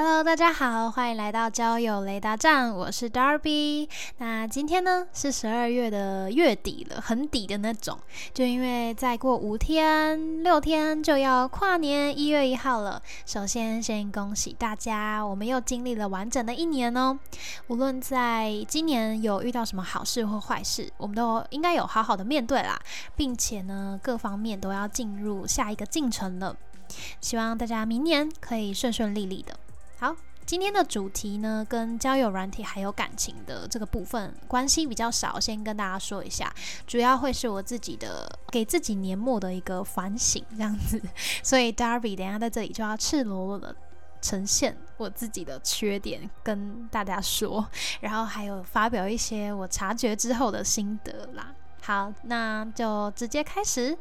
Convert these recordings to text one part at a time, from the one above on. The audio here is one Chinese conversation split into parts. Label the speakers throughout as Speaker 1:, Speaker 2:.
Speaker 1: Hello，大家好，欢迎来到交友雷达站，我是 Darby。那今天呢是十二月的月底了，很底的那种，就因为再过五天、六天就要跨年一月一号了。首先，先恭喜大家，我们又经历了完整的一年哦。无论在今年有遇到什么好事或坏事，我们都应该有好好的面对啦，并且呢，各方面都要进入下一个进程了。希望大家明年可以顺顺利利的。好，今天的主题呢，跟交友软体还有感情的这个部分关系比较少，先跟大家说一下，主要会是我自己的给自己年末的一个反省这样子，所以 Darby 等下在这里就要赤裸裸的呈现我自己的缺点跟大家说，然后还有发表一些我察觉之后的心得啦。好，那就直接开始。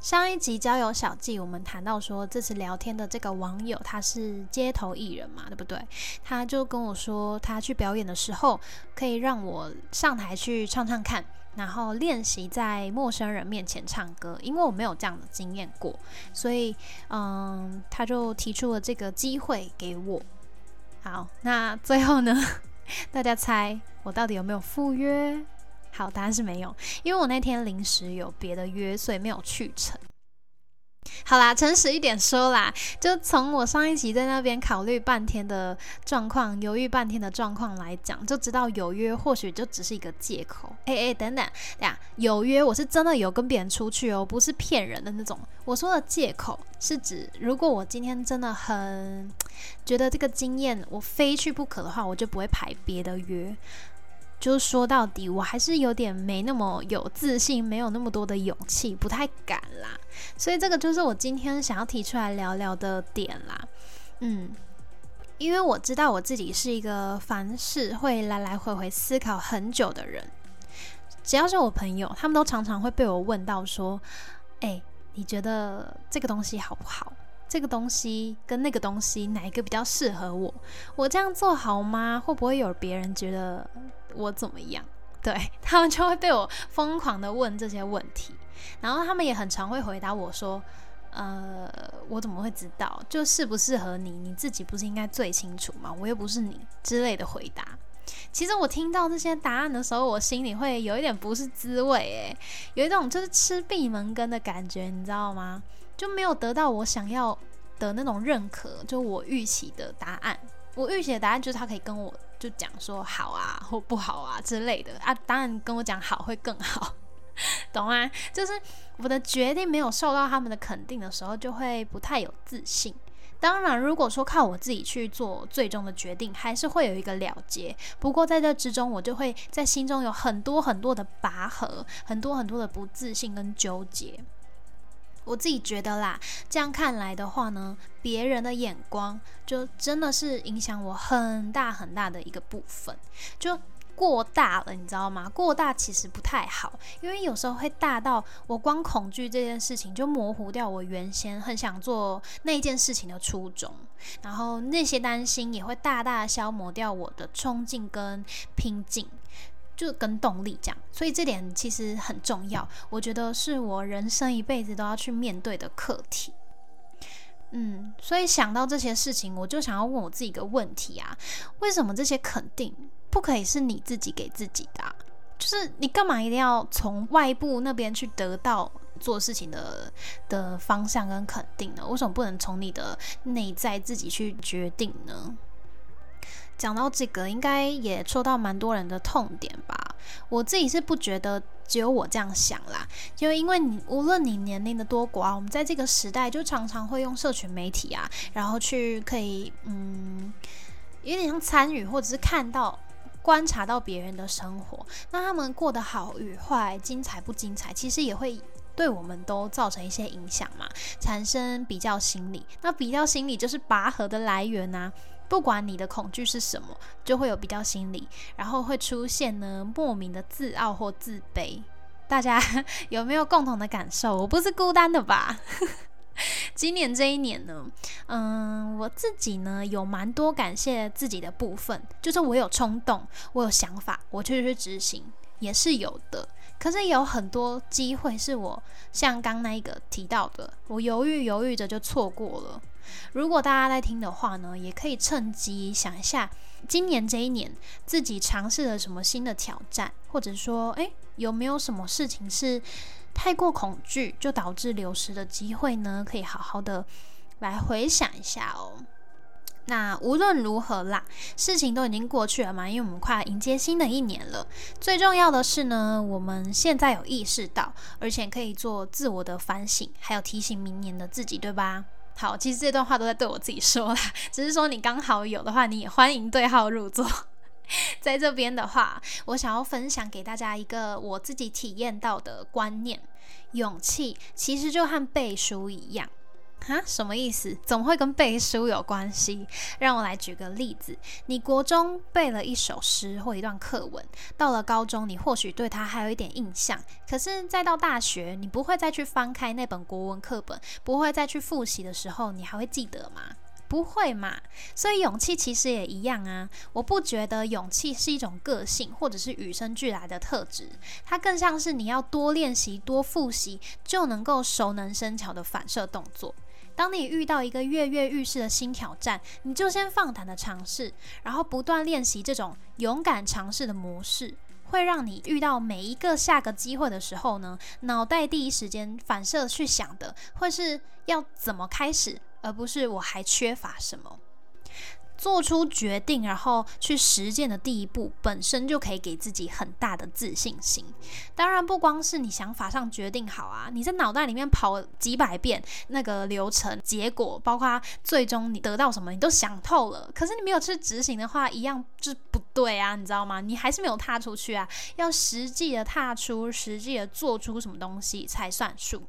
Speaker 1: 上一集交友小记，我们谈到说，这次聊天的这个网友他是街头艺人嘛，对不对？他就跟我说，他去表演的时候，可以让我上台去唱唱看，然后练习在陌生人面前唱歌，因为我没有这样的经验过，所以，嗯，他就提出了这个机会给我。好，那最后呢，大家猜我到底有没有赴约？好，答案是没有，因为我那天临时有别的约，所以没有去成。好啦，诚实一点说啦，就从我上一集在那边考虑半天的状况，犹豫半天的状况来讲，就知道有约或许就只是一个借口。哎哎，等等，呀，有约我是真的有跟别人出去哦，不是骗人的那种。我说的借口是指，如果我今天真的很觉得这个经验我非去不可的话，我就不会排别的约。就是说到底，我还是有点没那么有自信，没有那么多的勇气，不太敢啦。所以这个就是我今天想要提出来聊聊的点啦。嗯，因为我知道我自己是一个凡事会来来回回思考很久的人。只要是我朋友，他们都常常会被我问到说：“哎，你觉得这个东西好不好？这个东西跟那个东西哪一个比较适合我？我这样做好吗？会不会有别人觉得？”我怎么样？对 他们就会被我疯狂的问这些问题，然后他们也很常会回答我说：“呃，我怎么会知道？就适不适合你，你自己不是应该最清楚吗？我又不是你之类的回答。”其实我听到这些答案的时候，我心里会有一点不是滋味，诶，有一种就是吃闭门羹的感觉，你知道吗？就没有得到我想要的那种认可，就我预期的答案。我预期的答案就是他可以跟我。就讲说好啊或不好啊之类的啊，当然跟我讲好会更好，懂吗？就是我的决定没有受到他们的肯定的时候，就会不太有自信。当然，如果说靠我自己去做最终的决定，还是会有一个了结。不过在这之中，我就会在心中有很多很多的拔河，很多很多的不自信跟纠结。我自己觉得啦，这样看来的话呢，别人的眼光就真的是影响我很大很大的一个部分，就过大了，你知道吗？过大其实不太好，因为有时候会大到我光恐惧这件事情就模糊掉我原先很想做那件事情的初衷，然后那些担心也会大大消磨掉我的冲劲跟拼劲。就跟动力这样，所以这点其实很重要。我觉得是我人生一辈子都要去面对的课题。嗯，所以想到这些事情，我就想要问我自己一个问题啊：为什么这些肯定不可以是你自己给自己的？就是你干嘛一定要从外部那边去得到做事情的的方向跟肯定呢？为什么不能从你的内在自己去决定呢？讲到这个，应该也戳到蛮多人的痛点吧。我自己是不觉得只有我这样想啦，就因为你无论你年龄的多寡，我们在这个时代就常常会用社群媒体啊，然后去可以嗯，有点像参与或者是看到、观察到别人的生活，那他们过得好与坏、精彩不精彩，其实也会对我们都造成一些影响嘛，产生比较心理。那比较心理就是拔河的来源呐。不管你的恐惧是什么，就会有比较心理，然后会出现呢莫名的自傲或自卑。大家 有没有共同的感受？我不是孤单的吧？今年这一年呢，嗯，我自己呢有蛮多感谢自己的部分，就是我有冲动，我有想法，我就去执行，也是有的。可是有很多机会是我像刚那一个提到的，我犹豫犹豫着就错过了。如果大家在听的话呢，也可以趁机想一下，今年这一年自己尝试了什么新的挑战，或者说，诶，有没有什么事情是太过恐惧就导致流失的机会呢？可以好好的来回想一下哦。那无论如何啦，事情都已经过去了嘛，因为我们快迎接新的一年了。最重要的是呢，我们现在有意识到，而且可以做自我的反省，还有提醒明年的自己，对吧？好，其实这段话都在对我自己说啦，只是说你刚好有的话，你也欢迎对号入座。在这边的话，我想要分享给大家一个我自己体验到的观念：勇气其实就和背书一样。啊，什么意思？怎么会跟背书有关系？让我来举个例子：你国中背了一首诗或一段课文，到了高中，你或许对它还有一点印象。可是再到大学，你不会再去翻开那本国文课本，不会再去复习的时候，你还会记得吗？不会嘛。所以勇气其实也一样啊。我不觉得勇气是一种个性，或者是与生俱来的特质，它更像是你要多练习、多复习，就能够熟能生巧的反射动作。当你遇到一个跃跃欲试的新挑战，你就先放胆的尝试，然后不断练习这种勇敢尝试的模式，会让你遇到每一个下个机会的时候呢，脑袋第一时间反射去想的会是要怎么开始，而不是我还缺乏什么。做出决定，然后去实践的第一步，本身就可以给自己很大的自信心。当然，不光是你想法上决定好啊，你在脑袋里面跑几百遍那个流程，结果包括最终你得到什么，你都想透了。可是你没有去执行的话，一样是不对啊，你知道吗？你还是没有踏出去啊，要实际的踏出，实际的做出什么东西才算数。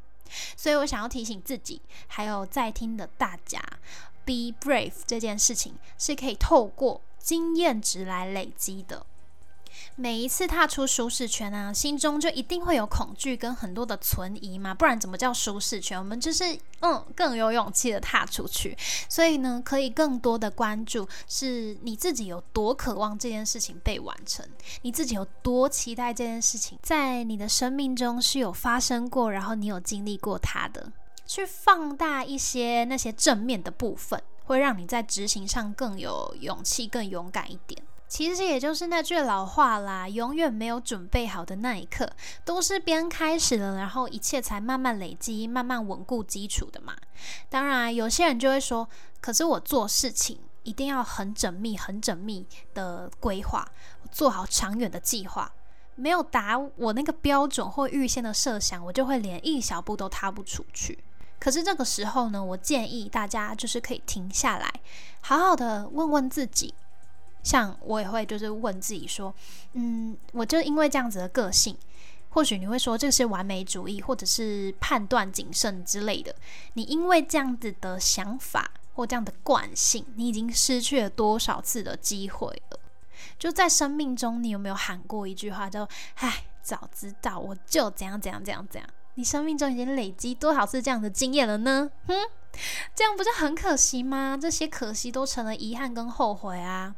Speaker 1: 所以我想要提醒自己，还有在听的大家。Be brave 这件事情是可以透过经验值来累积的。每一次踏出舒适圈啊，心中就一定会有恐惧跟很多的存疑嘛，不然怎么叫舒适圈？我们就是嗯更有勇气的踏出去。所以呢，可以更多的关注是你自己有多渴望这件事情被完成，你自己有多期待这件事情在你的生命中是有发生过，然后你有经历过它的。去放大一些那些正面的部分，会让你在执行上更有勇气、更勇敢一点。其实也就是那句老话啦，永远没有准备好的那一刻，都是边开始了，然后一切才慢慢累积、慢慢稳固基础的嘛。当然，有些人就会说，可是我做事情一定要很缜密、很缜密的规划，做好长远的计划，没有达我那个标准或预先的设想，我就会连一小步都踏不出去。可是这个时候呢，我建议大家就是可以停下来，好好的问问自己。像我也会就是问自己说，嗯，我就因为这样子的个性，或许你会说这是完美主义，或者是判断谨慎之类的。你因为这样子的想法或这样的惯性，你已经失去了多少次的机会了？就在生命中，你有没有喊过一句话，就唉，早知道我就怎样怎样怎样怎样。你生命中已经累积多少次这样的经验了呢？哼，这样不是很可惜吗？这些可惜都成了遗憾跟后悔啊！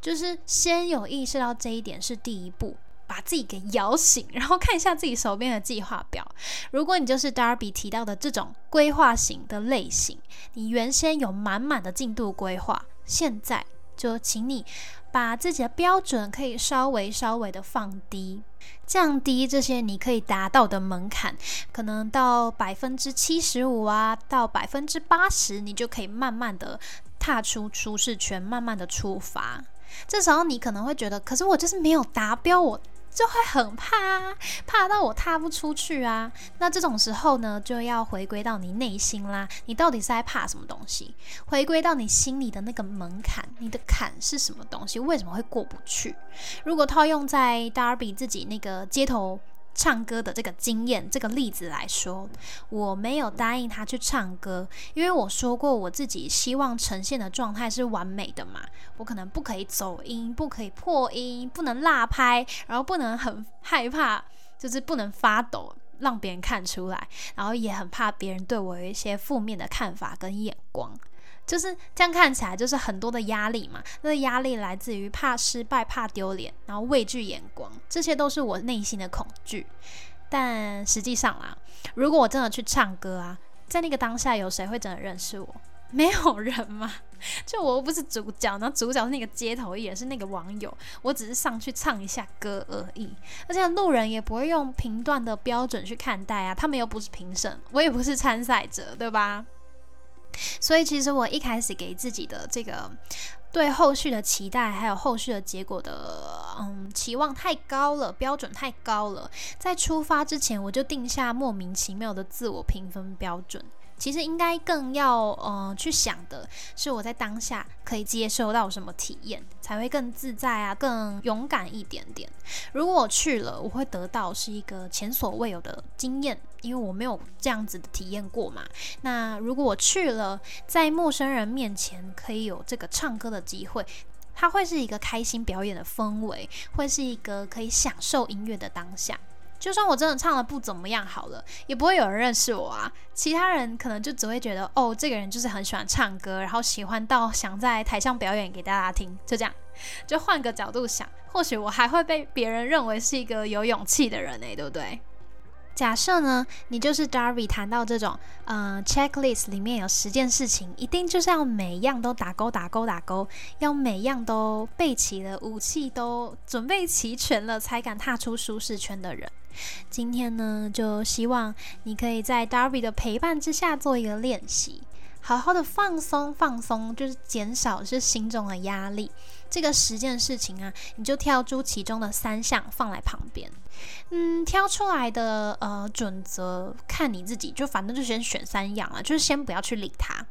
Speaker 1: 就是先有意识到这一点是第一步，把自己给摇醒，然后看一下自己手边的计划表。如果你就是 Darby 提到的这种规划型的类型，你原先有满满的进度规划，现在就请你把自己的标准可以稍微稍微的放低。降低这些你可以达到的门槛，可能到百分之七十五啊，到百分之八十，你就可以慢慢的踏出舒适圈，慢慢的出发。这时候你可能会觉得，可是我就是没有达标，我。就会很怕啊，怕到我踏不出去啊。那这种时候呢，就要回归到你内心啦。你到底是在怕什么东西？回归到你心里的那个门槛，你的坎是什么东西？为什么会过不去？如果套用在 Darby 自己那个街头。唱歌的这个经验，这个例子来说，我没有答应他去唱歌，因为我说过我自己希望呈现的状态是完美的嘛，我可能不可以走音，不可以破音，不能落拍，然后不能很害怕，就是不能发抖，让别人看出来，然后也很怕别人对我有一些负面的看法跟眼光。就是这样看起来，就是很多的压力嘛。那个压力来自于怕失败、怕丢脸，然后畏惧眼光，这些都是我内心的恐惧。但实际上啦，如果我真的去唱歌啊，在那个当下，有谁会真的认识我？没有人嘛。就我又不是主角，然后主角是那个街头艺人，是那个网友，我只是上去唱一下歌而已。而且路人也不会用评断的标准去看待啊，他们又不是评审，我也不是参赛者，对吧？所以其实我一开始给自己的这个对后续的期待，还有后续的结果的嗯期望太高了，标准太高了。在出发之前，我就定下莫名其妙的自我评分标准。其实应该更要呃去想的是，我在当下可以接受到什么体验，才会更自在啊，更勇敢一点点。如果我去了，我会得到是一个前所未有的经验，因为我没有这样子的体验过嘛。那如果我去了，在陌生人面前可以有这个唱歌的机会，它会是一个开心表演的氛围，会是一个可以享受音乐的当下。就算我真的唱的不怎么样，好了，也不会有人认识我啊。其他人可能就只会觉得，哦，这个人就是很喜欢唱歌，然后喜欢到想在台上表演给大家听，就这样。就换个角度想，或许我还会被别人认为是一个有勇气的人呢，对不对？假设呢，你就是 Darby 谈到这种，呃，checklist 里面有十件事情，一定就是要每样都打勾打勾打勾，要每样都备齐了，武器都准备齐全了，才敢踏出舒适圈的人。今天呢，就希望你可以在 Darby 的陪伴之下做一个练习，好好的放松放松，就是减少是心中的压力。这个十件事情啊，你就挑出其中的三项放在旁边。嗯，挑出来的呃准则看你自己，就反正就先选三样啊，就是先不要去理它，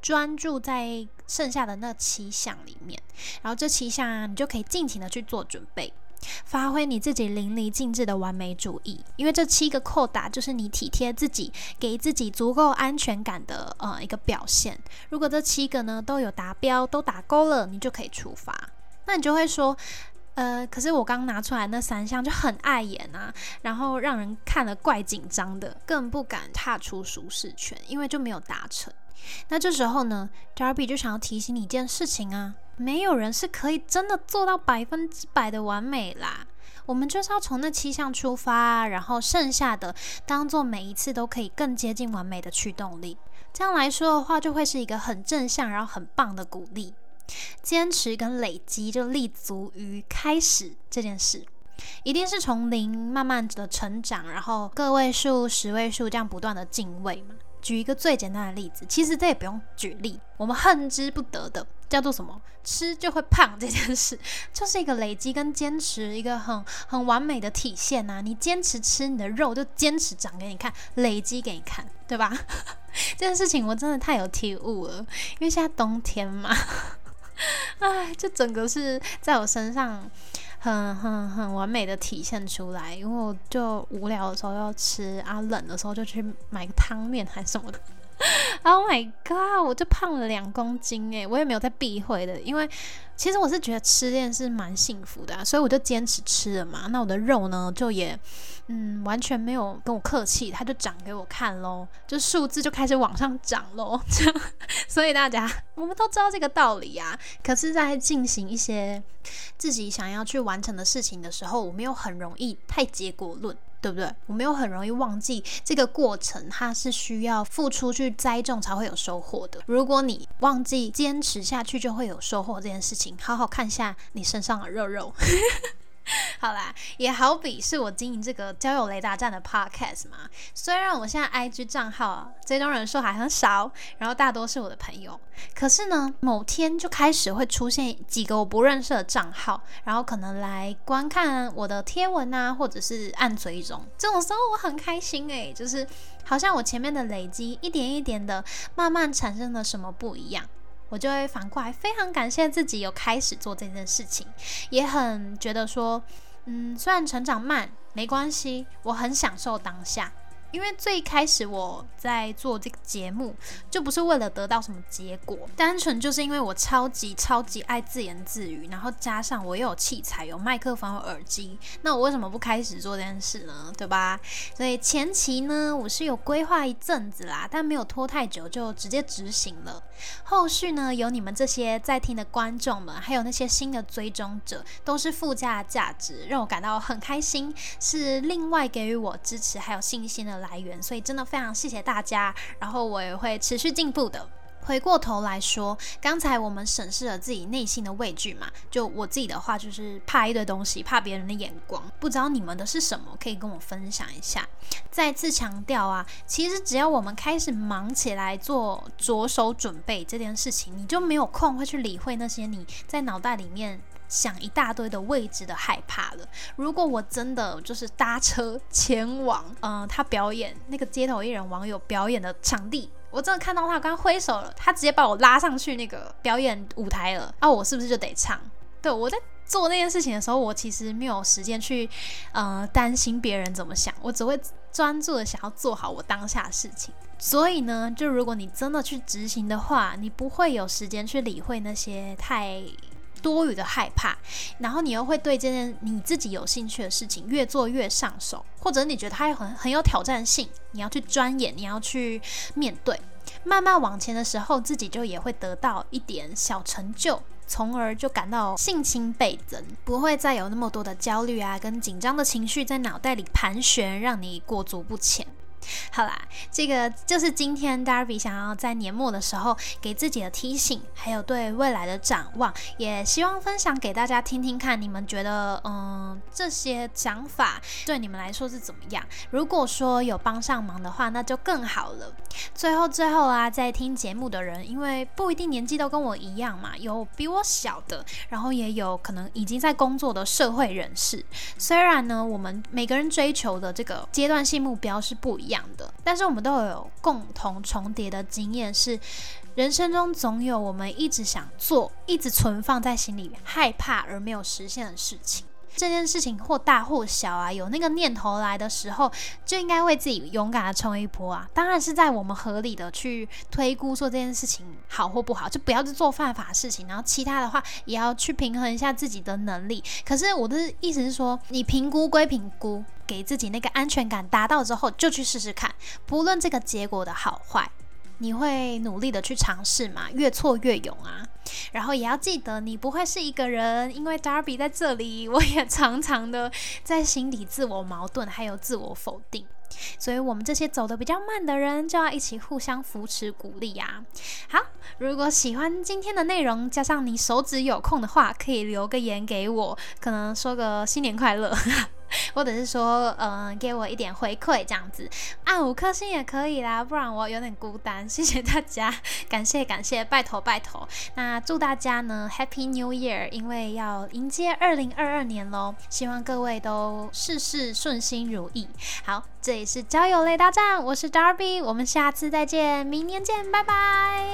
Speaker 1: 专注在剩下的那七项里面。然后这七项啊，你就可以尽情的去做准备，发挥你自己淋漓尽致的完美主义。因为这七个扣打就是你体贴自己，给自己足够安全感的呃一个表现。如果这七个呢都有达标，都打勾了，你就可以出发。那你就会说。呃，可是我刚拿出来那三项就很碍眼啊，然后让人看了怪紧张的，更不敢踏出舒适圈，因为就没有达成。那这时候呢，Darby 就想要提醒你一件事情啊，没有人是可以真的做到百分之百的完美啦。我们就是要从那七项出发，然后剩下的当做每一次都可以更接近完美的驱动力。这样来说的话，就会是一个很正向，然后很棒的鼓励。坚持跟累积就立足于开始这件事，一定是从零慢慢的成长，然后个位数、十位数这样不断的进位嘛。举一个最简单的例子，其实这也不用举例，我们恨之不得的叫做什么？吃就会胖这件事，就是一个累积跟坚持，一个很很完美的体现呐。你坚持吃你的肉，就坚持长给你看，累积给你看，对吧？这件事情我真的太有体悟了，因为现在冬天嘛。哎，就整个是在我身上很很很完美的体现出来，因为我就无聊的时候要吃啊，冷的时候就去买个汤面还是什么的。Oh my god！我就胖了两公斤诶，我也没有在避讳的，因为其实我是觉得吃练是蛮幸福的，所以我就坚持吃了嘛。那我的肉呢，就也嗯完全没有跟我客气，它就长给我看喽，就数字就开始往上涨喽。所以大家我们都知道这个道理啊，可是，在进行一些自己想要去完成的事情的时候，我们又很容易太结果论。对不对？我们又很容易忘记这个过程，它是需要付出去栽种才会有收获的。如果你忘记坚持下去就会有收获这件事情，好好看一下你身上的肉肉。好啦，也好比是我经营这个交友雷达站的 podcast 嘛。虽然我现在 IG 账号啊追踪人数还很少，然后大多是我的朋友，可是呢，某天就开始会出现几个我不认识的账号，然后可能来观看我的贴文啊，或者是按追踪。这种时候我很开心诶，就是好像我前面的累积一点一点的慢慢产生了什么不一样。我就会反过来非常感谢自己有开始做这件事情，也很觉得说，嗯，虽然成长慢没关系，我很享受当下。因为最开始我在做这个节目，就不是为了得到什么结果，单纯就是因为我超级超级爱自言自语，然后加上我又有器材，有麦克风、有耳机，那我为什么不开始做这件事呢？对吧？所以前期呢，我是有规划一阵子啦，但没有拖太久，就直接执行了。后续呢，有你们这些在听的观众们，还有那些新的追踪者，都是附加价值，让我感到很开心，是另外给予我支持还有信心的来源。所以真的非常谢谢大家，然后我也会持续进步的。回过头来说，刚才我们审视了自己内心的畏惧嘛，就我自己的话就是怕一堆东西，怕别人的眼光。不知道你们的是什么，可以跟我分享一下。再次强调啊，其实只要我们开始忙起来做着手准备这件事情，你就没有空会去理会那些你在脑袋里面想一大堆的未知的害怕了。如果我真的就是搭车前往，嗯，他表演那个街头艺人网友表演的场地。我真的看到他刚挥手了，他直接把我拉上去那个表演舞台了啊！我是不是就得唱？对我在做那件事情的时候，我其实没有时间去呃担心别人怎么想，我只会专注的想要做好我当下的事情。所以呢，就如果你真的去执行的话，你不会有时间去理会那些太。多余的害怕，然后你又会对这件你自己有兴趣的事情越做越上手，或者你觉得它很很有挑战性，你要去钻研，你要去面对，慢慢往前的时候，自己就也会得到一点小成就，从而就感到性情倍增，不会再有那么多的焦虑啊跟紧张的情绪在脑袋里盘旋，让你过足不前。好啦，这个就是今天 Darby 想要在年末的时候给自己的提醒，还有对未来的展望，也希望分享给大家听听看，你们觉得嗯这些想法对你们来说是怎么样？如果说有帮上忙的话，那就更好了。最后最后啊，在听节目的人，因为不一定年纪都跟我一样嘛，有比我小的，然后也有可能已经在工作的社会人士。虽然呢，我们每个人追求的这个阶段性目标是不一样。样的，但是我们都有共同重叠的经验，是人生中总有我们一直想做、一直存放在心里、害怕而没有实现的事情。这件事情或大或小啊，有那个念头来的时候，就应该为自己勇敢的冲一波啊！当然是在我们合理的去推估说这件事情好或不好，就不要去做犯法事情。然后其他的话，也要去平衡一下自己的能力。可是我的意思是说，你评估归评估。给自己那个安全感达到之后，就去试试看，不论这个结果的好坏，你会努力的去尝试嘛？越挫越勇啊！然后也要记得，你不会是一个人，因为 Darby 在这里，我也常常的在心底自我矛盾，还有自我否定。所以，我们这些走的比较慢的人，就要一起互相扶持、鼓励呀。好，如果喜欢今天的内容，加上你手指有空的话，可以留个言给我，可能说个新年快乐。或者是说，嗯，给我一点回馈这样子，按五颗星也可以啦，不然我有点孤单。谢谢大家，感谢感谢，拜托拜托。那祝大家呢，Happy New Year！因为要迎接二零二二年喽，希望各位都事事顺心如意。好，这里是交友类大战，我是 Darby，我们下次再见，明年见，拜拜。